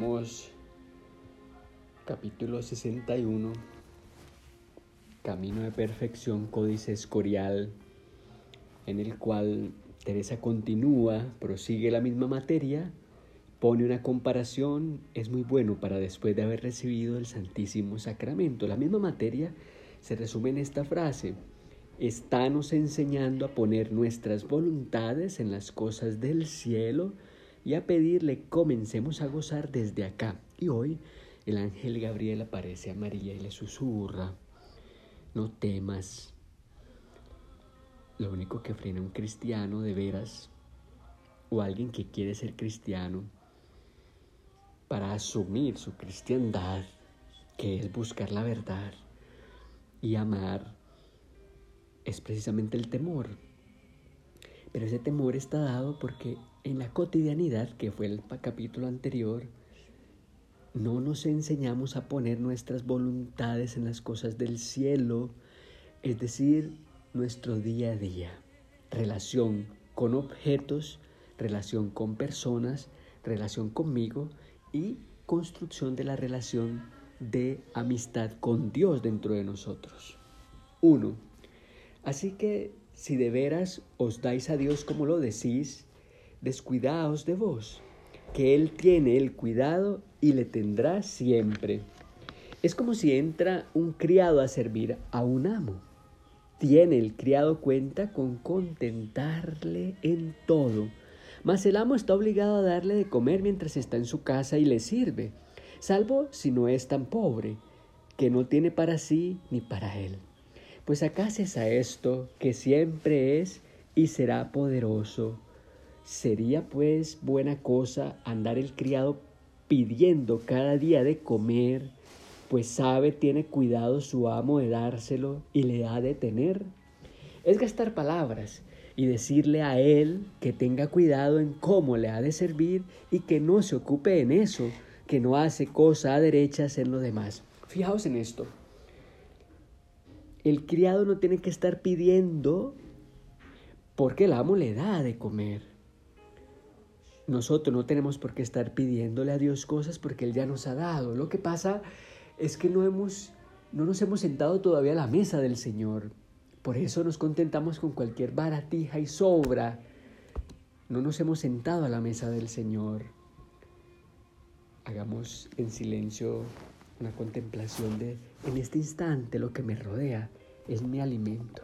Continuamos capítulo 61, Camino de Perfección, Códice Escorial, en el cual Teresa continúa, prosigue la misma materia, pone una comparación, es muy bueno para después de haber recibido el Santísimo Sacramento. La misma materia se resume en esta frase, estános enseñando a poner nuestras voluntades en las cosas del cielo, y a pedirle comencemos a gozar desde acá. Y hoy el ángel Gabriel aparece a María y le susurra, no temas. Lo único que frena a un cristiano de veras o alguien que quiere ser cristiano para asumir su cristiandad, que es buscar la verdad y amar, es precisamente el temor. Pero ese temor está dado porque en la cotidianidad, que fue el capítulo anterior, no nos enseñamos a poner nuestras voluntades en las cosas del cielo, es decir, nuestro día a día, relación con objetos, relación con personas, relación conmigo y construcción de la relación de amistad con Dios dentro de nosotros. Uno. Así que si de veras os dais a Dios como lo decís, descuidaos de vos, que Él tiene el cuidado y le tendrá siempre. Es como si entra un criado a servir a un amo. Tiene el criado cuenta con contentarle en todo, mas el amo está obligado a darle de comer mientras está en su casa y le sirve, salvo si no es tan pobre, que no tiene para sí ni para él. Pues acá a esto, que siempre es y será poderoso, Sería pues buena cosa andar el criado pidiendo cada día de comer, pues sabe, tiene cuidado su amo de dárselo y le ha de tener. Es gastar palabras y decirle a él que tenga cuidado en cómo le ha de servir y que no se ocupe en eso, que no hace cosa a derechas en lo demás. Fijaos en esto. El criado no tiene que estar pidiendo porque el amo le da de comer. Nosotros no tenemos por qué estar pidiéndole a Dios cosas porque Él ya nos ha dado. Lo que pasa es que no, hemos, no nos hemos sentado todavía a la mesa del Señor. Por eso nos contentamos con cualquier baratija y sobra. No nos hemos sentado a la mesa del Señor. Hagamos en silencio una contemplación de, en este instante lo que me rodea es mi alimento.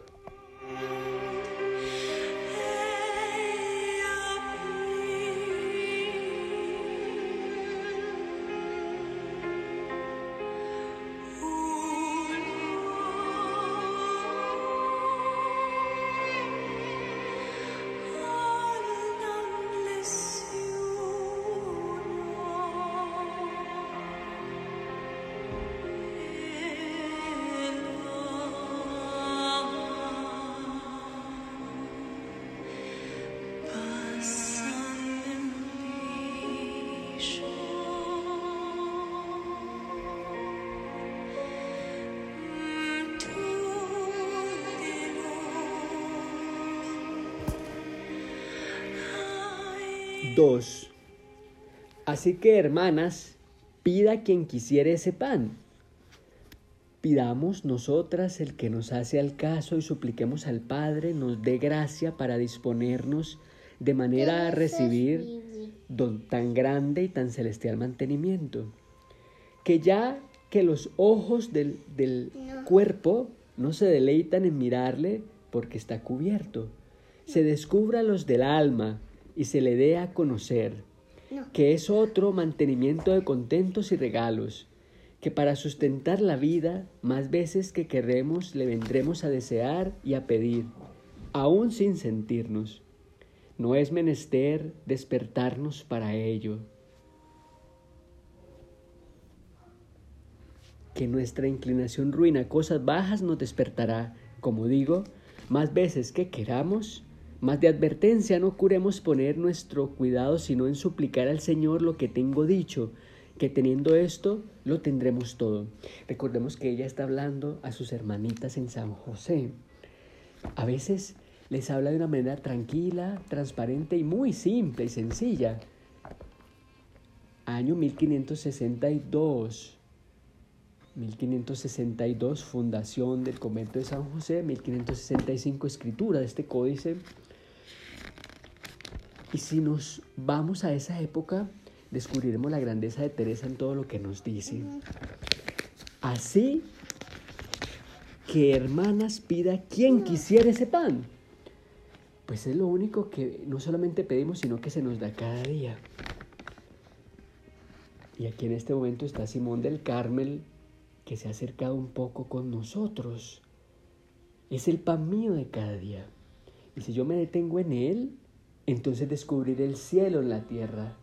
Dos. Así que, hermanas, pida quien quisiera ese pan. Pidamos nosotras el que nos hace al caso y supliquemos al Padre nos dé gracia para disponernos de manera a recibir don tan grande y tan celestial mantenimiento. Que ya que los ojos del, del cuerpo no se deleitan en mirarle porque está cubierto, se descubra los del alma y se le dé a conocer, que es otro mantenimiento de contentos y regalos, que para sustentar la vida, más veces que querremos, le vendremos a desear y a pedir, aún sin sentirnos. No es menester despertarnos para ello. Que nuestra inclinación ruina cosas bajas nos despertará, como digo, más veces que queramos más de advertencia, no curemos poner nuestro cuidado, sino en suplicar al Señor lo que tengo dicho, que teniendo esto lo tendremos todo. Recordemos que ella está hablando a sus hermanitas en San José. A veces les habla de una manera tranquila, transparente y muy simple y sencilla. año 1562. 1562, fundación del convento de San José, 1565, escritura de este códice. Y si nos vamos a esa época, descubriremos la grandeza de Teresa en todo lo que nos dice. Así que hermanas pida quien quisiera ese pan. Pues es lo único que no solamente pedimos, sino que se nos da cada día. Y aquí en este momento está Simón del Carmel, que se ha acercado un poco con nosotros. Es el pan mío de cada día. Y si yo me detengo en él, entonces descubriré el cielo en la tierra.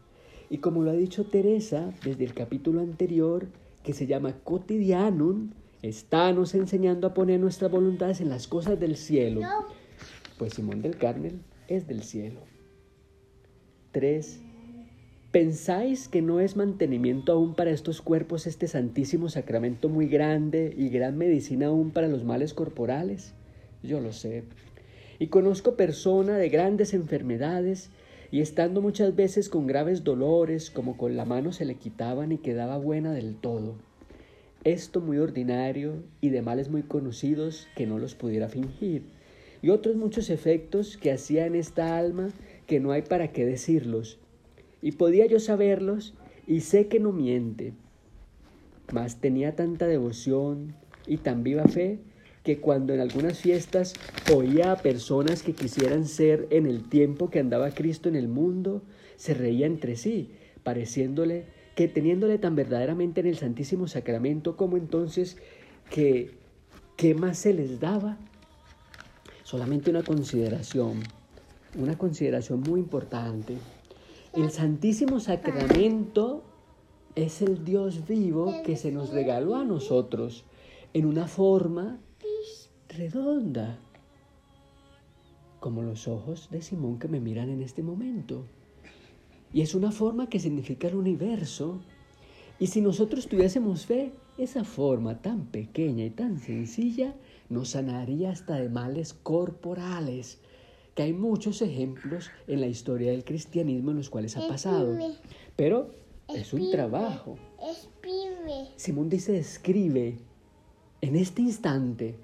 Y como lo ha dicho Teresa desde el capítulo anterior, que se llama Cotidianum, nos enseñando a poner nuestras voluntades en las cosas del cielo. Pues Simón del Carmel es del cielo. 3. ¿Pensáis que no es mantenimiento aún para estos cuerpos este santísimo sacramento muy grande y gran medicina aún para los males corporales? Yo lo sé. Y conozco persona de grandes enfermedades y estando muchas veces con graves dolores, como con la mano se le quitaban y quedaba buena del todo. Esto muy ordinario y de males muy conocidos que no los pudiera fingir. Y otros muchos efectos que hacía en esta alma que no hay para qué decirlos y podía yo saberlos y sé que no miente. Mas tenía tanta devoción y tan viva fe que cuando en algunas fiestas oía a personas que quisieran ser en el tiempo que andaba Cristo en el mundo, se reía entre sí, pareciéndole que teniéndole tan verdaderamente en el Santísimo Sacramento como entonces que qué más se les daba. Solamente una consideración, una consideración muy importante. El Santísimo Sacramento es el Dios vivo que se nos regaló a nosotros en una forma redonda, como los ojos de Simón que me miran en este momento. Y es una forma que significa el universo. Y si nosotros tuviésemos fe, esa forma tan pequeña y tan sencilla nos sanaría hasta de males corporales que hay muchos ejemplos en la historia del cristianismo en los cuales ha pasado. Pero es un trabajo. Escribe. Simón dice escribe. En este instante.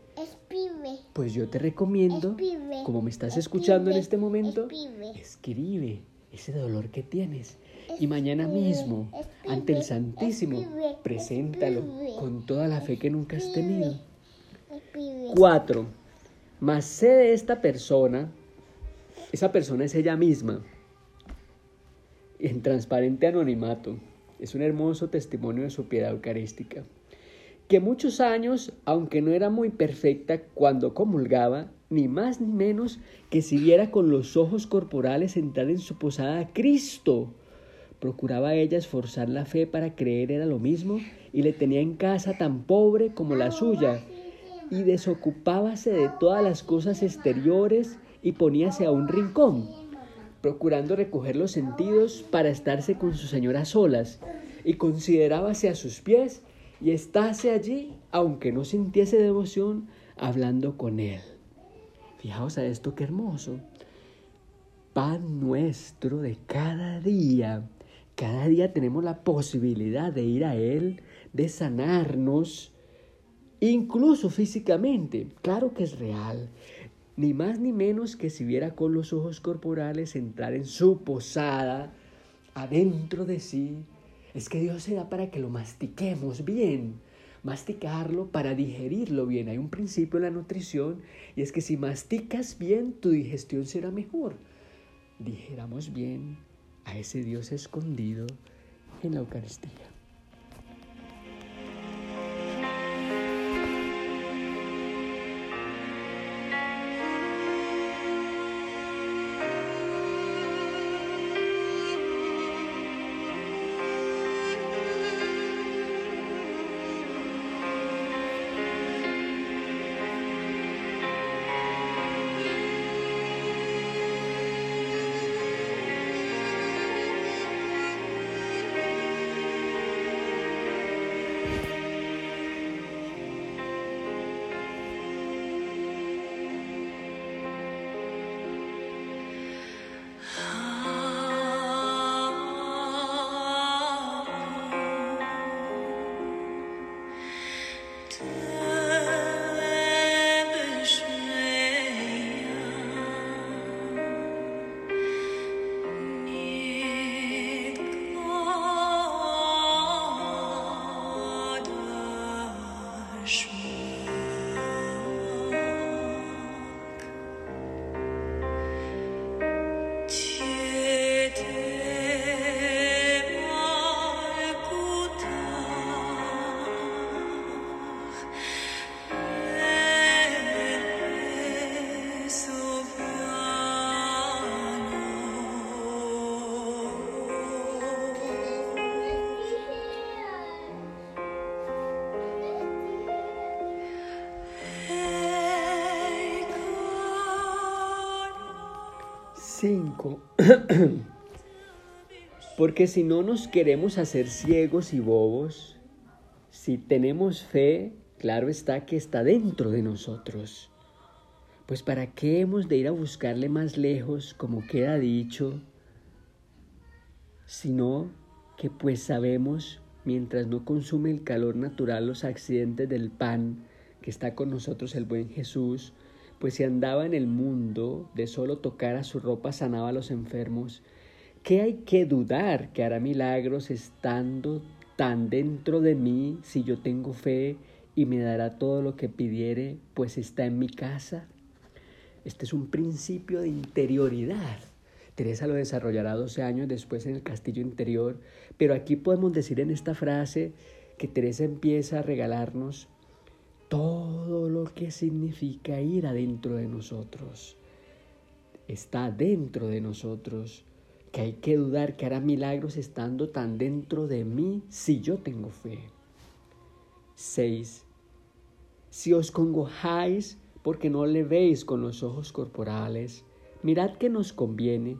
Escribe. Pues yo te recomiendo, como me estás escuchando en este momento, escribe ese dolor que tienes. Y mañana mismo, ante el Santísimo, preséntalo con toda la fe que nunca has tenido. Cuatro. Mas sé de esta persona esa persona es ella misma, en transparente anonimato. Es un hermoso testimonio de su piedad eucarística. Que muchos años, aunque no era muy perfecta cuando comulgaba, ni más ni menos que si viera con los ojos corporales entrar en su posada a Cristo. Procuraba ella esforzar la fe para creer era lo mismo y le tenía en casa tan pobre como la suya y desocupábase de todas las cosas exteriores y poníase a un rincón, procurando recoger los sentidos para estarse con su señora solas, y considerábase a sus pies y estáse allí, aunque no sintiese devoción, hablando con él. Fijaos a esto qué hermoso. Pan nuestro de cada día. Cada día tenemos la posibilidad de ir a Él, de sanarnos, incluso físicamente. Claro que es real ni más ni menos que si viera con los ojos corporales entrar en su posada, adentro de sí. Es que Dios se da para que lo mastiquemos bien, masticarlo para digerirlo bien. Hay un principio en la nutrición y es que si masticas bien, tu digestión será mejor. Digeramos bien a ese Dios escondido en la Eucaristía. 5. Porque si no nos queremos hacer ciegos y bobos, si tenemos fe, claro está que está dentro de nosotros. Pues para qué hemos de ir a buscarle más lejos, como queda dicho, sino que pues sabemos, mientras no consume el calor natural los accidentes del pan, que está con nosotros el buen Jesús, pues si andaba en el mundo de solo tocar a su ropa sanaba a los enfermos, ¿qué hay que dudar que hará milagros estando tan dentro de mí si yo tengo fe y me dará todo lo que pidiere, pues está en mi casa? Este es un principio de interioridad. Teresa lo desarrollará 12 años después en el castillo interior, pero aquí podemos decir en esta frase que Teresa empieza a regalarnos todo lo que significa ir adentro de nosotros. Está dentro de nosotros, que hay que dudar que hará milagros estando tan dentro de mí si yo tengo fe. 6. Si os congojáis porque no le veis con los ojos corporales, mirad que nos conviene,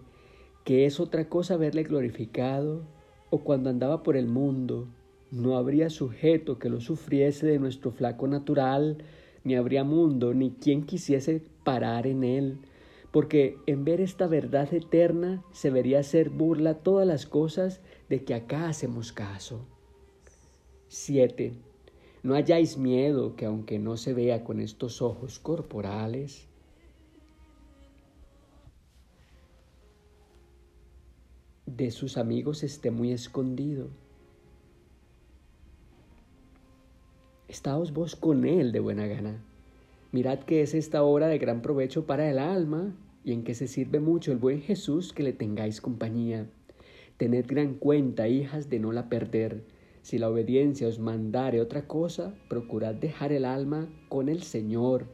que es otra cosa verle glorificado, o cuando andaba por el mundo, no habría sujeto que lo sufriese de nuestro flaco natural, ni habría mundo, ni quien quisiese parar en él, porque en ver esta verdad eterna se vería hacer burla todas las cosas de que acá hacemos caso. 7. No hayáis miedo que aunque no se vea con estos ojos corporales, de sus amigos esté muy escondido Estáos vos con Él de buena gana. Mirad que es esta hora de gran provecho para el alma y en que se sirve mucho el buen Jesús que le tengáis compañía. Tened gran cuenta, hijas, de no la perder. Si la obediencia os mandare otra cosa, procurad dejar el alma con el Señor,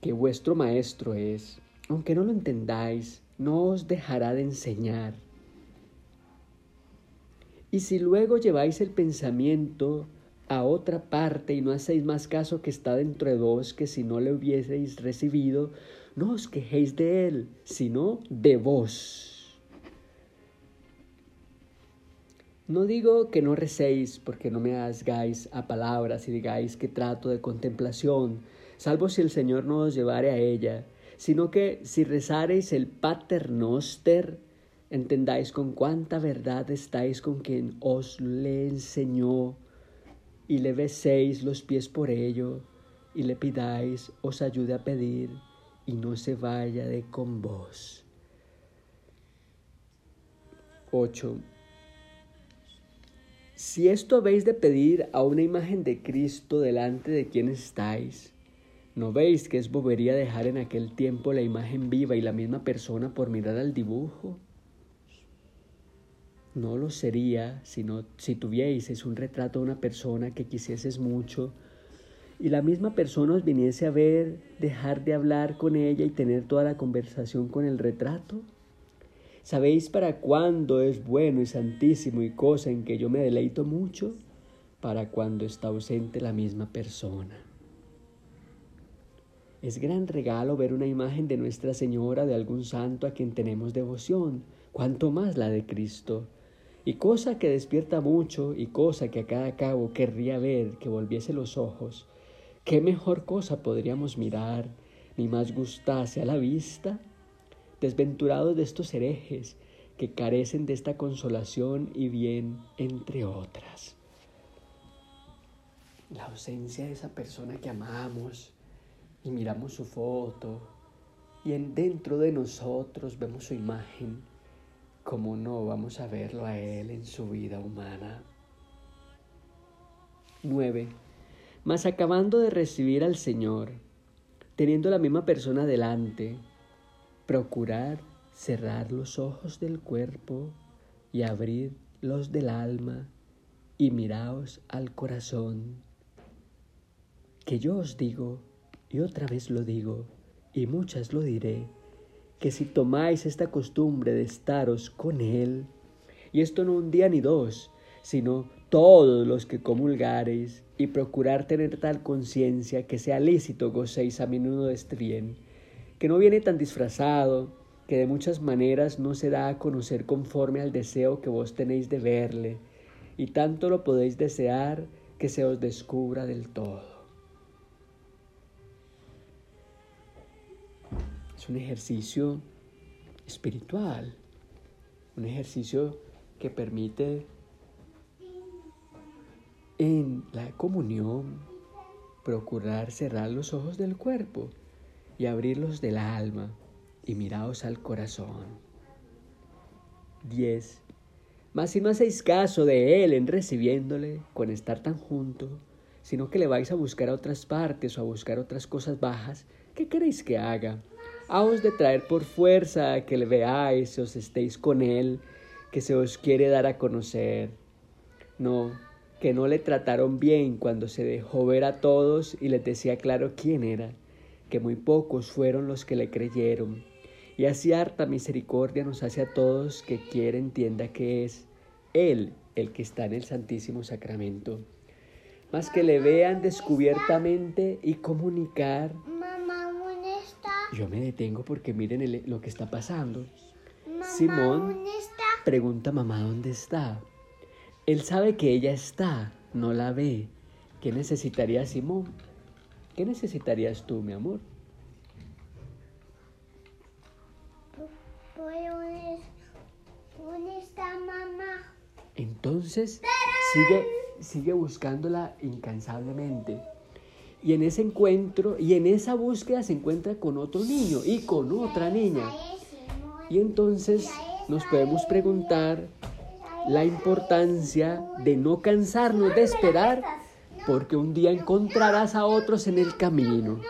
que vuestro Maestro es. Aunque no lo entendáis, no os dejará de enseñar. Y si luego lleváis el pensamiento a otra parte y no hacéis más caso que está dentro de vos, que si no le hubieseis recibido, no os quejéis de él, sino de vos. No digo que no recéis porque no me hagáis a palabras y digáis que trato de contemplación, salvo si el Señor no os llevare a ella, sino que si rezareis el Pater Noster, entendáis con cuánta verdad estáis con quien os le enseñó y le beséis los pies por ello, y le pidáis os ayude a pedir, y no se vaya de con vos. 8. Si esto habéis de pedir a una imagen de Cristo delante de quien estáis, ¿no veis que es bobería dejar en aquel tiempo la imagen viva y la misma persona por mirar al dibujo? No lo sería sino si tuvieses un retrato de una persona que quisieses mucho y la misma persona os viniese a ver, dejar de hablar con ella y tener toda la conversación con el retrato. ¿Sabéis para cuándo es bueno y santísimo y cosa en que yo me deleito mucho? Para cuando está ausente la misma persona. Es gran regalo ver una imagen de Nuestra Señora de algún santo a quien tenemos devoción, cuanto más la de Cristo y cosa que despierta mucho y cosa que a cada cabo querría ver que volviese los ojos, ¿qué mejor cosa podríamos mirar ni más gustase a la vista? Desventurados de estos herejes que carecen de esta consolación y bien, entre otras. La ausencia de esa persona que amamos y miramos su foto y en dentro de nosotros vemos su imagen ¿cómo no vamos a verlo a Él en su vida humana? 9. Mas acabando de recibir al Señor, teniendo la misma persona delante, procurar cerrar los ojos del cuerpo y abrir los del alma y miraos al corazón. Que yo os digo, y otra vez lo digo, y muchas lo diré, que si tomáis esta costumbre de estaros con Él, y esto no un día ni dos, sino todos los que comulgareis, y procurar tener tal conciencia que sea lícito gocéis a menudo de bien, que no viene tan disfrazado, que de muchas maneras no se da a conocer conforme al deseo que vos tenéis de verle, y tanto lo podéis desear que se os descubra del todo. Es un ejercicio espiritual, un ejercicio que permite en la comunión procurar cerrar los ojos del cuerpo y abrirlos del alma y miraos al corazón. 10. Mas si no hacéis caso de él en recibiéndole con estar tan junto, sino que le vais a buscar a otras partes o a buscar otras cosas bajas, ¿qué queréis que haga? Haos de traer por fuerza que le veáis, os estéis con él, que se os quiere dar a conocer. No, que no le trataron bien cuando se dejó ver a todos y les decía claro quién era, que muy pocos fueron los que le creyeron. Y así harta misericordia nos hace a todos que quiera entienda que es Él el que está en el Santísimo Sacramento. Más que le vean descubiertamente y comunicar. Yo me detengo porque miren el- lo que está pasando. Mamá, Simón ¿dónde está? pregunta mamá dónde está. Él sabe que ella está, no la ve. ¿Qué necesitaría Simón? ¿Qué necesitarías tú, mi amor? Pues, ¿Dónde, dónde está mamá? Entonces sigue, sigue buscándola incansablemente. Y en ese encuentro y en esa búsqueda se encuentra con otro niño y con otra niña. Y entonces nos podemos preguntar la importancia de no cansarnos de esperar porque un día encontrarás a otros en el camino.